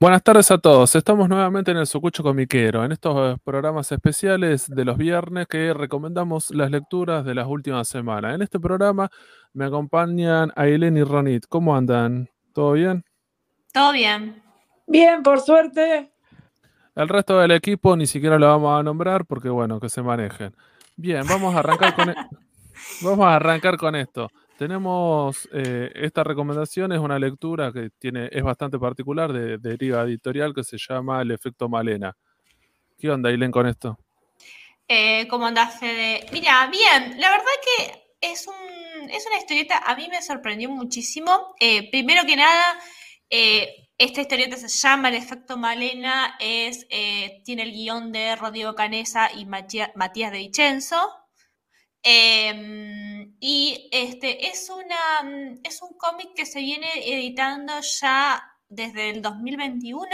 Buenas tardes a todos. Estamos nuevamente en el Sucucho Comiquero, en estos programas especiales de los viernes que recomendamos las lecturas de las últimas semanas. En este programa me acompañan Aileen y Ronit. ¿Cómo andan? ¿Todo bien? Todo bien. Bien, por suerte. El resto del equipo ni siquiera lo vamos a nombrar porque, bueno, que se manejen. Bien, vamos a arrancar con, e- vamos a arrancar con esto. Tenemos eh, esta recomendación, es una lectura que tiene, es bastante particular de, deriva editorial que se llama El efecto Malena. ¿Qué onda, Aileen, con esto? Eh, ¿Cómo andás, Fede? Mira, bien, la verdad que es, un, es una historieta, a mí me sorprendió muchísimo. Eh, primero que nada, esta historieta se llama El efecto Malena, es, tiene el guion de Rodrigo Canesa y Matías de Vicenzo. Em, y este es, una, mm, es un cómic que se viene editando ya desde el 2021.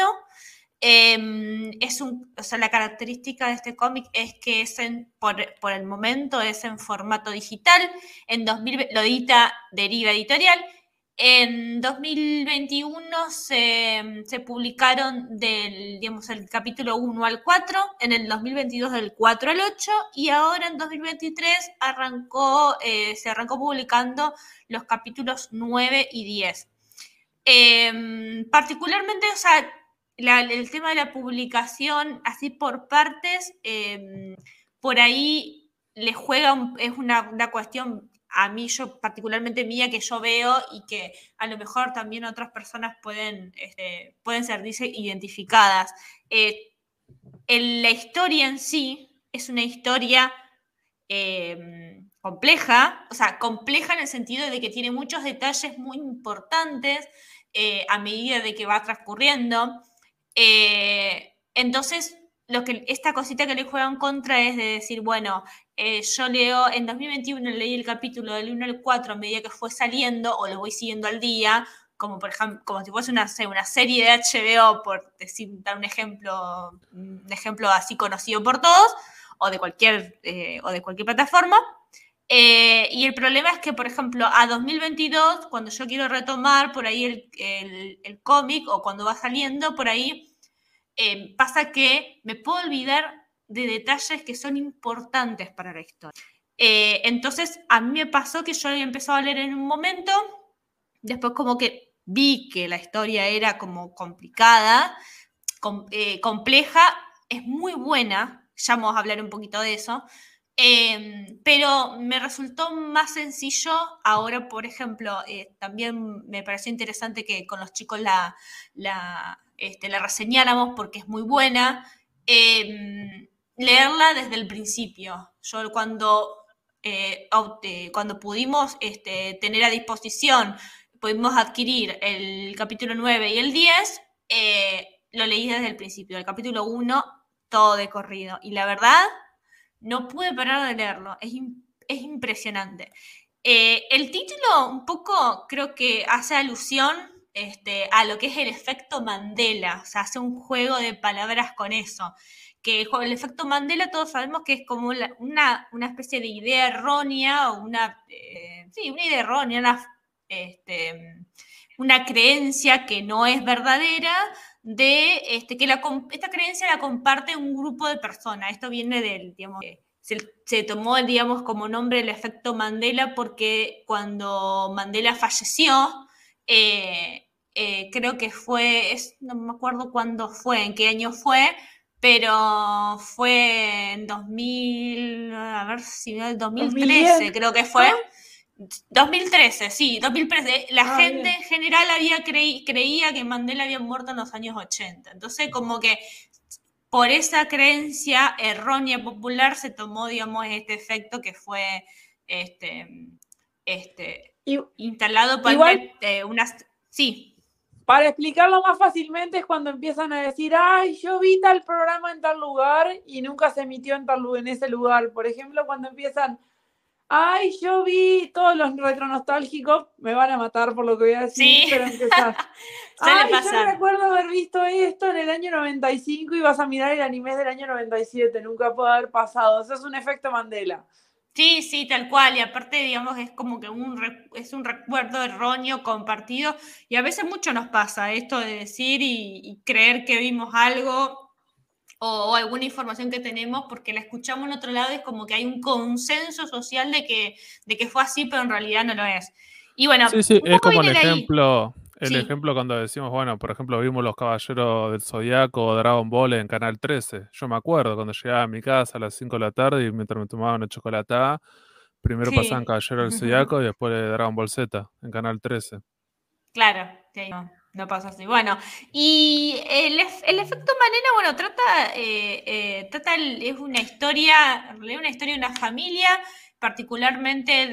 Em, es un, o sea, la característica de este cómic es que es por, por, el momento es en formato digital. En 2000 lo edita Deriva Editorial en 2021 se, se, publicaron del, digamos, el capítulo 1 al 4, en el 2022 del 4 al 8 y ahora en 2023 arrancó, eh, se arrancó publicando los capítulos 9 y 10. Em, particularmente, o sea, el tema de la publicación así por partes, em, por ahí le juega, es una, una cuestión a mí, yo particularmente mía, que yo veo y que a lo mejor también otras personas pueden, este, dice, identificadas. Eh, la historia en sí es una historia em, compleja, o sea, compleja en el sentido de que tiene muchos detalles muy importantes eh, a medida de que va transcurriendo. Eh, entonces, lo que esta cosita que le juega en contra es de decir, bueno, eh, yo leo, en 2021 leí el capítulo del 1 al 4 a medida que fue saliendo o lo voy siguiendo al día, como por ejemplo, como si fuese una, una serie de HBO, por decir, dar un ejemplo, un ejemplo así conocido por todos, o de cualquier, eh, o de cualquier plataforma. Eh, y el problema es que, por ejemplo, a 2022, cuando yo quiero retomar por ahí el, el, el cómic o cuando va saliendo, por ahí Em, pasa que me puedo olvidar de detalles que son importantes para la historia. Eh, entonces, a mí me pasó que yo empezado a leer en un momento, después como que vi que la historia era como complicada, eh, compleja, es muy buena, ya vamos a hablar un poquito de eso, em, pero me resultó más sencillo ahora, por ejemplo, eh, también me pareció interesante que con los chicos la este, la reseñáramos porque es muy buena. Em, leerla desde el principio. Yo cuando, eh, cuando pudimos este, tener a disposición, pudimos adquirir el capítulo 9 y el 10, eh, lo leí desde el principio. El capítulo 1, todo de corrido. Y la verdad, no pude parar de leerlo. Es, es impresionante. Eh, el título un poco creo que hace alusión este, a lo que es el efecto Mandela, o sea, hace un juego de palabras con eso. Que el efecto Mandela todos sabemos que es como una, especie de idea errónea o una, eh, sí, una idea errónea, una, este, una creencia que no es verdadera de este, que la, esta creencia la comparte un grupo de personas. Esto viene del, digamos, se, se, tomó, digamos, como nombre el efecto Mandela porque cuando Mandela falleció, eh, eh, creo que fue, no me acuerdo cuándo fue, en qué año fue, pero fue en 2000, a ver si 2013 creo que fue. 2013, sí, 2013. La ah, gente en general había creía que Mandela había muerto en los años 80. Entonces, como que por esa creencia errónea popular se tomó, digamos, este efecto que fue este, este, instalado para eh, unas... Sí. Para explicarlo más fácilmente es cuando empiezan a decir, ay, yo vi tal programa en tal lugar y nunca se emitió en, tal, en ese lugar. Por ejemplo, cuando empiezan, ay, yo vi todos los retronostálgicos, me van a matar por lo que voy a decir, pero empezar. ay, yo recuerdo haber visto esto en el año 95 y vas a mirar el anime del año 97, nunca puede haber pasado. Eso es un efecto Mandela. Sí, sí, tal cual. Y aparte, digamos, es como que un, es un recuerdo erróneo compartido. Y a veces mucho nos pasa esto de decir y, creer que vimos algo o, alguna información que tenemos porque la escuchamos en otro lado. Es como que hay un consenso social de que, de que fue así, pero en realidad no lo es. Y bueno, sí, sí, es como el ejemplo. El ejemplo cuando decimos, bueno, por ejemplo, vimos Los Caballeros del Zodiaco o Dragon Ball en Canal 13. Yo me acuerdo cuando llegaba a mi casa a las 5 de la tarde y mientras me tomaba una chocolatada, primero pasaban Caballeros del Zodiaco y después de Dragon Ball Z en Canal 13. Claro, no, no pasa así. Bueno, y el, efecto Malena, bueno, trata, eh, eh, trata es una historia, una historia de una familia particularmente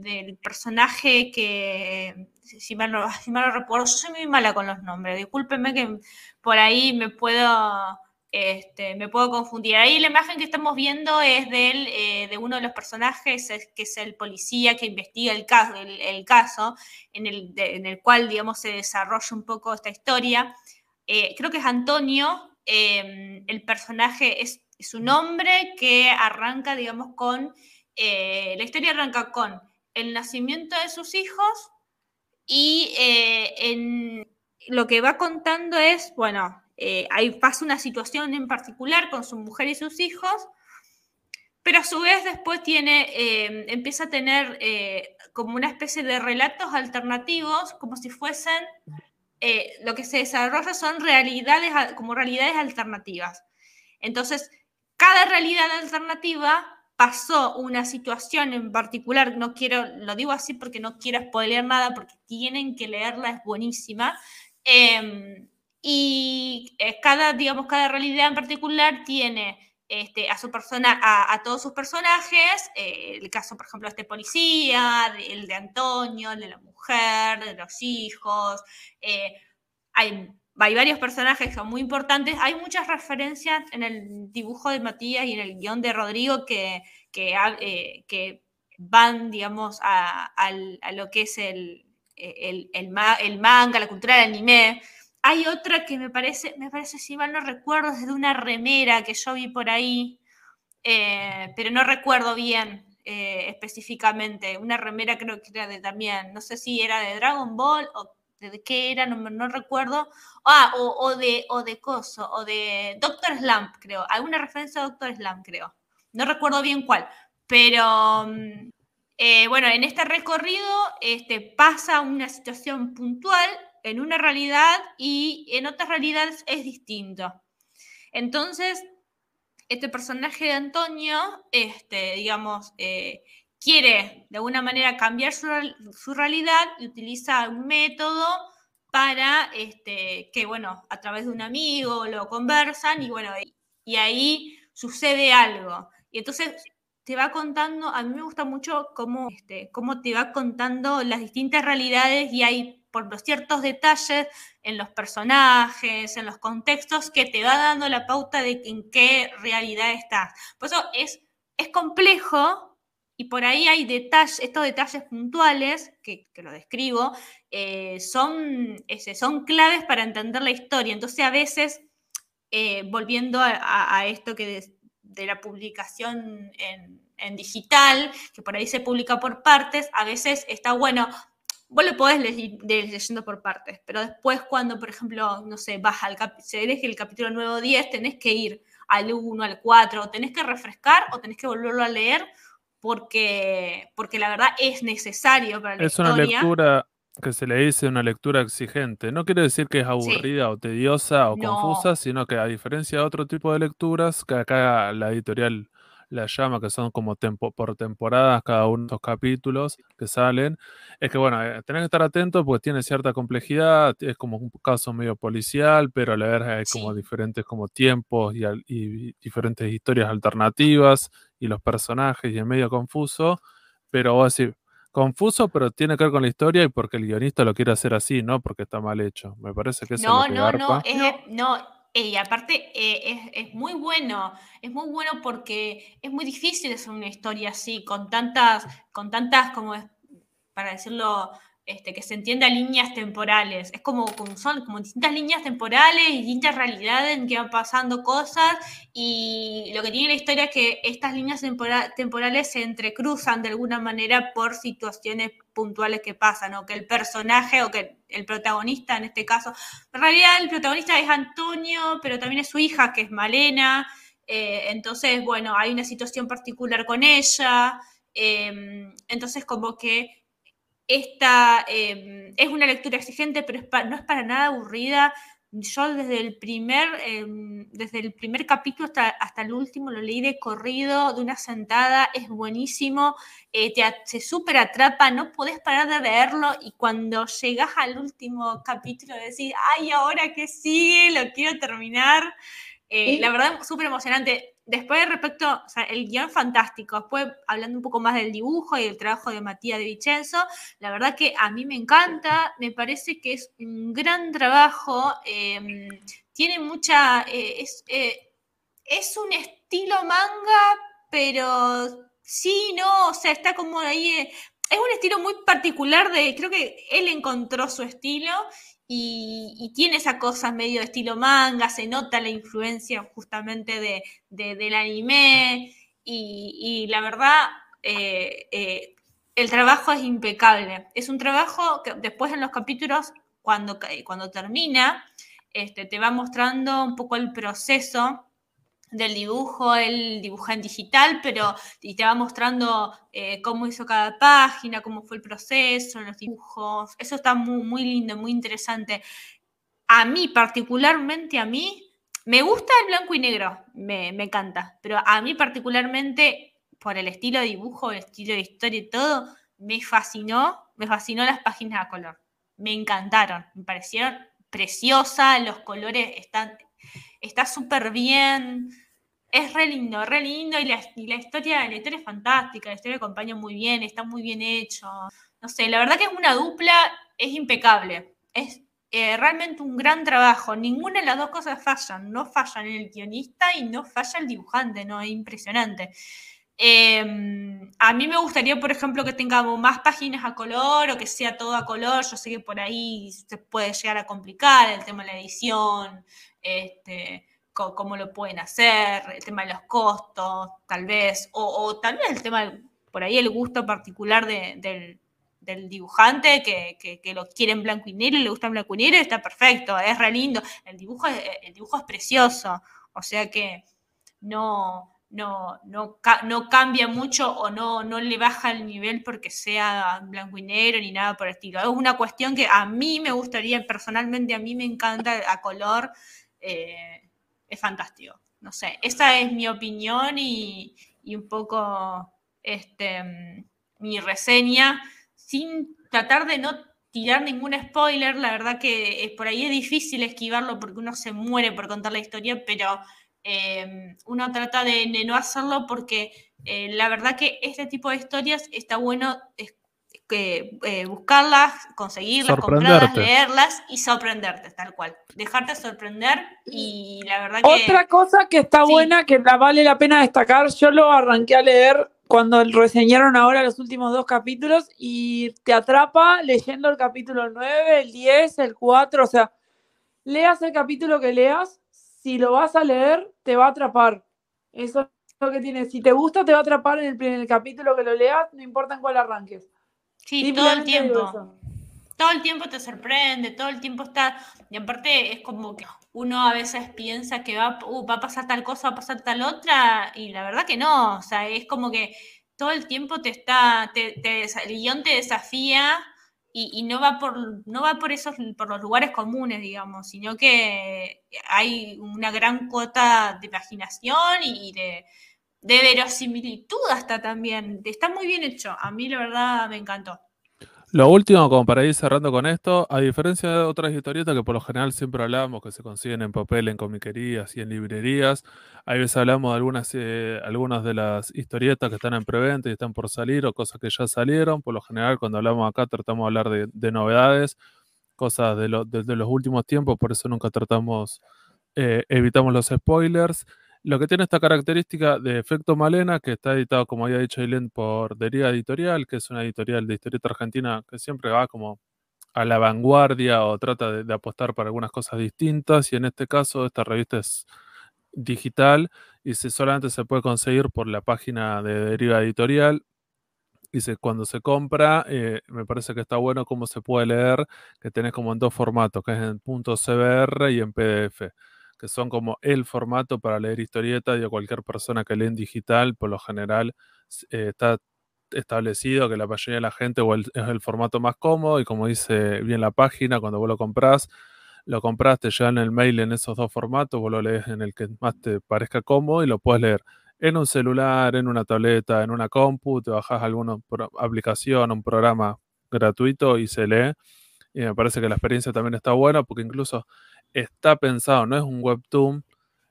del personaje que, si mal, no, lo recuerdo, yo soy muy mala con los nombres, discúlpenme que por ahí me puedo, este, me puedo confundir. Ahí la imagen que estamos viendo es del, eh, de uno de los personajes, que es el policía que investiga el caso, el, caso en, el, en, el, cual, digamos, se desarrolla un poco esta historia. Eh, creo que es Antonio, em, el personaje es, es un hombre que arranca, digamos, con eh, la historia arranca con el nacimiento de sus hijos y eh, en, lo que va contando es, bueno, eh, ahí pasa una situación en particular con su mujer y sus hijos, pero a su vez después tiene, empieza a tener como una especie de relatos alternativos, como si fuesen, lo que se desarrolla son realidades, como realidades alternativas. Entonces, cada realidad alternativa pasó una situación en particular, no quiero, lo digo así porque no quiero spoilear nada, porque tienen que leerla, es buenísima. Em, y eh, cada, digamos, cada realidad en particular tiene este, a su persona, a, todos sus personajes, eh, el caso, por ejemplo, de este policía, el de Antonio, el de la mujer, de los hijos. Eh, hay hay varios personajes que son muy importantes. Hay muchas referencias en el dibujo de Matías y en el guion de Rodrigo que, que, eh, van, digamos, a, lo que es el, el, el, manga, la cultura del anime. Hay otra que me parece, me parece, si mal no recuerdo, es de una remera que yo vi por ahí, eh, pero no recuerdo bien eh, específicamente. Una remera creo que era de también, no sé si era de Dragon Ball o de qué era, no, recuerdo. Ah, o, de, o de Coso, o de Doctor Slump, creo. Alguna referencia a Doctor Slump, creo. No recuerdo bien cuál. Pero mm, eh, bueno, en este recorrido este, pasa una situación puntual en una realidad y en otras realidades es distinto. Entonces, este personaje de Antonio, este, digamos, eh, quiere de alguna manera cambiar su, realidad y utiliza un método para este, que, bueno, a través de un amigo lo conversan y, bueno, y, ahí sucede algo. Y entonces te va contando, a mí me gusta mucho cómo, este, cómo te va contando las distintas realidades y hay por los ciertos detalles en los personajes, en los contextos, que te va dando la pauta de en qué realidad estás. Por eso es, es complejo, y por ahí hay detalles, estos detalles puntuales, que, lo describo, eh, son, ese, son claves para entender la historia. Entonces a veces, eh, volviendo a, esto que de, la publicación en, digital, que por ahí se publica por partes, a veces está bueno, vos lo podés leyendo por partes, pero después cuando, por ejemplo, no sé, vas al si eres el capítulo nuevo 10, tenés que ir al 1, al 4, o tenés que refrescar o tenés que volverlo a leer porque, porque la verdad es necesario para la Es una lectura que se le dice una lectura exigente. No quiere decir que es aburrida o tediosa o confusa, sino que a diferencia de otro tipo de lecturas, que acá la editorial la llama, que son como por temporadas cada uno de estos capítulos que salen, es que bueno, eh, tenés que estar atento porque tiene cierta complejidad, es como un caso medio policial, pero a la vez hay como diferentes como tiempos y, y, diferentes historias alternativas y los personajes y es medio confuso, pero vos decís, confuso, pero tiene que ver con la historia y porque el guionista lo quiere hacer así, no porque está mal hecho. Me parece que eso no, es lo que no, no, no, y aparte eh, es, muy bueno, es muy bueno porque es muy difícil hacer una historia así, con tantas, con tantas, como para decirlo, este, que se entienda líneas temporales. Es como, son como distintas líneas temporales, distintas realidades en que van pasando cosas y lo que tiene la historia es que estas líneas temporales se entrecruzan de alguna manera por situaciones puntuales que pasan, o que el personaje o que el protagonista en este caso, en realidad el protagonista es Antonio, pero también es su hija que es Malena, eh, entonces, bueno, hay una situación particular con ella, em, entonces como que esta em, es una lectura exigente, pero no es para nada aburrida. Yo desde el primer, em, desde el primer capítulo hasta, hasta, el último lo leí de corrido, de una sentada, es buenísimo, eh, te, se súper atrapa, no podés parar de leerlo y cuando llegas al último capítulo decís, ay, ahora que sigue, lo quiero terminar. Eh, la verdad, súper emocionante después respecto, o el guion fantástico, después hablando un poco más del dibujo y del trabajo de Matías de Vicenzo, la verdad que a mí me encanta, me parece que es un gran trabajo, em, tiene mucha, eh, eh, es, un estilo manga, pero sí, no, o sea, está como ahí, eh, es un estilo muy particular de, creo que él encontró su estilo y, tiene esa cosa medio de estilo manga, se nota la influencia justamente de, del anime y, la verdad eh, eh, el trabajo es impecable. Es un trabajo que después en los capítulos, cuando, cuando termina, este, te va mostrando un poco el proceso del dibujo, él dibuja en digital, pero y te va mostrando eh, cómo hizo cada página, cómo fue el proceso, los dibujos. Eso está muy, muy lindo, muy interesante. A mí, particularmente a mí, me gusta el blanco y negro, me, me encanta, pero a mí particularmente, por el estilo de dibujo, el estilo de historia y todo, me fascinó, me fascinó las páginas a color. Me encantaron, me parecieron preciosas, los colores están está súper bien, es re lindo, re lindo y la, historia, la historia es fantástica, la historia acompaña muy bien, está muy bien hecho. No sé, la verdad que es una dupla, es impecable. Es eh, realmente un gran trabajo. Ninguna de las dos cosas fallan. No fallan el guionista y no falla el dibujante, ¿no? Es impresionante. Em, a mí me gustaría, por ejemplo, que tengamos más páginas a color o que sea todo a color. Yo sé que por ahí se puede llegar a complicar el tema de la edición. Este, cómo lo pueden hacer, el tema de los costos, tal vez, o, tal vez el tema, por ahí el gusto particular del, dibujante que, lo quiere en blanco y negro y le gusta en blanco y negro, está perfecto, es re lindo. El dibujo es, el dibujo es precioso, o sea que no, no, no, no cambia mucho o no, no le baja el nivel porque sea blanco y negro ni nada por el estilo. Es una cuestión que a mí me gustaría, personalmente a mí me encanta a color. Eh, es fantástico. No sé, esa es mi opinión y, un poco este, mi reseña, sin tratar de no tirar ningún spoiler, la verdad que por ahí es difícil esquivarlo porque uno se muere por contar la historia, pero eh, uno trata de, no hacerlo porque eh, la verdad que este tipo de historias está bueno que eh, buscarlas, conseguirlas, comprarlas, leerlas y sorprenderte, tal cual. Dejarte sorprender y la verdad que... Otra cosa que está buena, que la vale la pena destacar, yo lo arranqué a leer cuando reseñaron ahora los últimos dos capítulos y te atrapa leyendo el capítulo 9, el 10, el 4, o sea, leas el capítulo que leas, si lo vas a leer, te va a atrapar. Eso es lo que tiene. Si te gusta, te va a atrapar en el, en el capítulo que lo leas, no importa en cuál arranques. Sí, todo el tiempo. Todo el tiempo te sorprende, todo el tiempo está. Y aparte es como que uno a veces piensa que va, uh, va a pasar tal cosa, va a pasar tal otra, y la verdad que no. O sea, es como que todo el tiempo te está. Te, el guion te desafía y, no va por no va por esos por los lugares comunes digamos sino que hay una gran cuota de imaginación y de, de verosimilitud hasta también. Está muy bien hecho. A mí la verdad me encantó. Lo último, como para ir cerrando con esto, a diferencia de otras historietas que por lo general siempre hablamos, que se consiguen en papel, en comiquerías y en librerías, a veces hablamos de algunas, eh, algunas de las historietas que están en preventa y están por salir o cosas que ya salieron. Por lo general, cuando hablamos acá, tratamos de hablar de, novedades, cosas de, los últimos tiempos, por eso nunca tratamos, eh, evitamos los spoilers. Lo que tiene esta característica de efecto Malena, que está editado, como había dicho Aileen, por Deriva Editorial, que es una editorial de historieta argentina que siempre va como a la vanguardia o trata de, apostar para algunas cosas distintas. Y en este caso, esta revista es digital y se, solamente se puede conseguir por la página de Deriva Editorial. Y cuando se compra, eh, me parece que está bueno cómo se puede leer, que tenés como en dos formatos, que es en .cbr y en PDF que son como el formato para leer historieta y cualquier persona que lee en digital, por lo general eh, está establecido que la mayoría de la gente es el formato más cómodo y como dice bien la página, cuando vos lo compras, lo compraste ya en el mail en esos dos formatos, vos lo lees en el que más te parezca cómodo y lo puedes leer en un celular, en una tableta, en una compu, te bajas alguna aplicación, un programa gratuito y se lee. Y me parece que la experiencia también está buena porque incluso está pensado, no es un webtoon,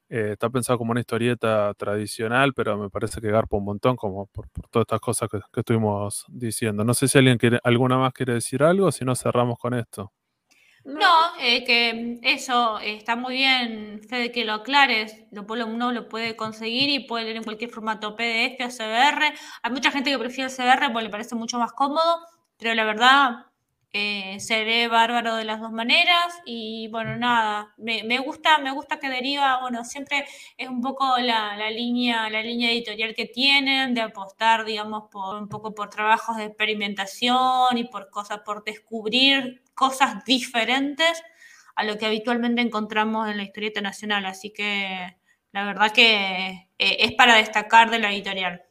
eh, está pensado como una historieta tradicional, pero me parece que garpa un montón como por, todas estas cosas que, estuvimos diciendo. No sé si alguien quiere, alguna más quiere decir algo, si no cerramos con esto. No, eh, que eso está muy bien, Fede, que lo aclares. Lo, uno lo puede conseguir y puede leer en cualquier formato PDF o CBR. Hay mucha gente que prefiere el CBR porque le parece mucho más cómodo, pero la verdad eh, se ve bárbaro de las dos maneras y bueno, nada, me, gusta, me gusta que deriva, bueno, siempre es un poco la, línea, la línea editorial que tienen de apostar, digamos, por un poco por trabajos de experimentación y por cosas, por descubrir cosas diferentes a lo que habitualmente encontramos en la historieta nacional, así que la verdad que eh, es para destacar de la editorial.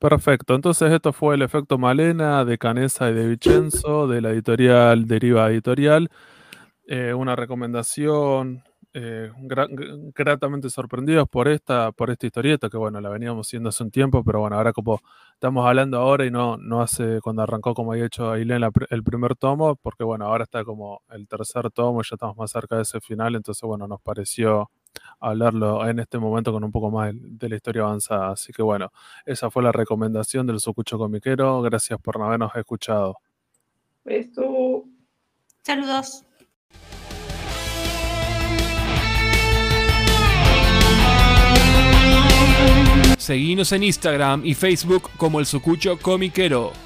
Perfecto, entonces esto fue el efecto Malena de Canesa y de Vicenzo de la editorial Deriva Editorial. Eh, una recomendación, eh, gratamente sorprendidos por esta, por esta historieta, que bueno, la veníamos haciendo hace un tiempo, pero bueno, ahora como estamos hablando ahora y no, no hace cuando arrancó como había hecho Ailén el primer tomo, porque bueno, ahora está como el tercer tomo y ya estamos más cerca de ese final, entonces bueno, nos pareció hablarlo en este momento con un poco más de la historia avanzada. Así que bueno, esa fue la recomendación del Sucucho Comiquero. Gracias por habernos escuchado. Beso. Saludos. Seguimos en Instagram y Facebook como el Sucucho Comiquero.